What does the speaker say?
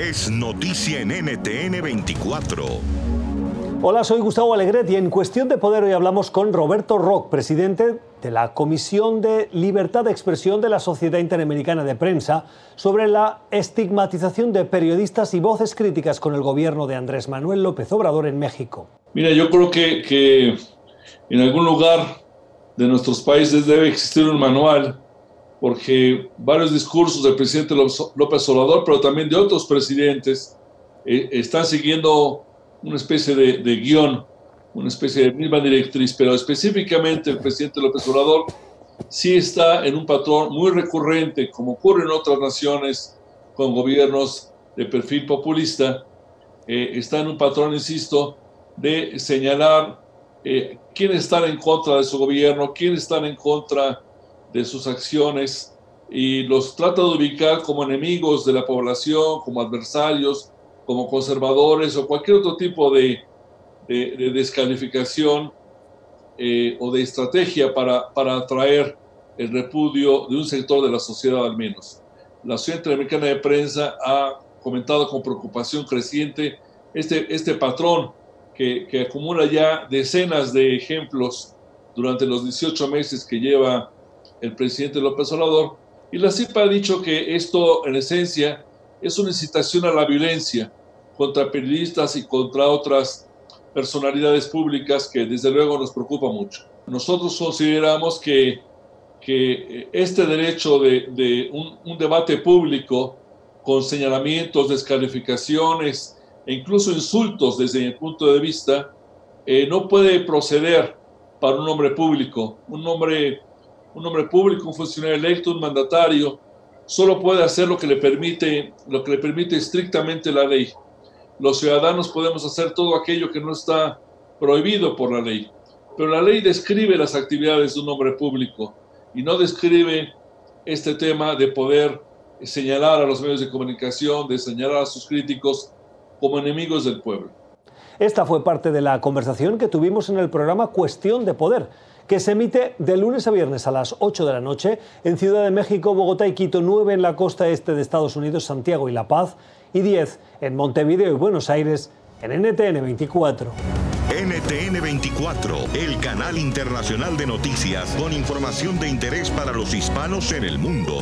es noticia en NTN 24. Hola, soy Gustavo Alegret y en Cuestión de Poder hoy hablamos con Roberto Rock, presidente de la Comisión de Libertad de Expresión de la Sociedad Interamericana de Prensa, sobre la estigmatización de periodistas y voces críticas con el gobierno de Andrés Manuel López Obrador en México. Mira, yo creo que, que en algún lugar de nuestros países debe existir un manual, porque varios discursos del presidente López Obrador, pero también de otros presidentes, eh, están siguiendo una especie de, de, guion, una especie de misma directriz, pero específicamente el presidente López Obrador sí está en un patrón muy recurrente, como ocurre en otras naciones con gobiernos de perfil populista, eh, está en un patrón, insisto, de señalar eh, quiénes están en contra de su gobierno, quiénes están en contra de sus acciones y los trata de ubicar como enemigos de la población, como adversarios, como conservadores o cualquier otro tipo de, descalificación eh, o de estrategia para, para atraer el repudio de un sector de la sociedad al menos. La Sociedad Interamericana de Prensa ha comentado con preocupación creciente este, este patrón que, que, acumula ya decenas de ejemplos durante los 18 meses que lleva el presidente López Obrador. Y la CIPA ha dicho que esto, en esencia, es una incitación a la violencia contra periodistas y contra otras personalidades públicas que desde luego nos preocupa mucho. Nosotros consideramos que, que este derecho de, de un, un, debate público con señalamientos, descalificaciones e incluso insultos desde mi punto de vista, eh, no puede proceder para un hombre público. Un hombre, un hombre público, un funcionario electo, un mandatario, solo puede hacer lo que le permite, lo que le permite estrictamente la ley los ciudadanos podemos hacer todo aquello que no está prohibido por la ley. Pero la ley describe las actividades de un hombre público y no describe este tema de poder señalar a los medios de comunicación, de señalar a sus críticos como enemigos del pueblo. Esta fue parte de la conversación que tuvimos en el programa Cuestión de Poder, que se emite de lunes a viernes a las 8 de la noche en Ciudad de México, Bogotá y Quito, 9 en la costa este de Estados Unidos, Santiago y La Paz, y 10 en Montevideo y Buenos Aires en NTN 24. NTN 24, el canal internacional de noticias con información de interés para los hispanos en el mundo.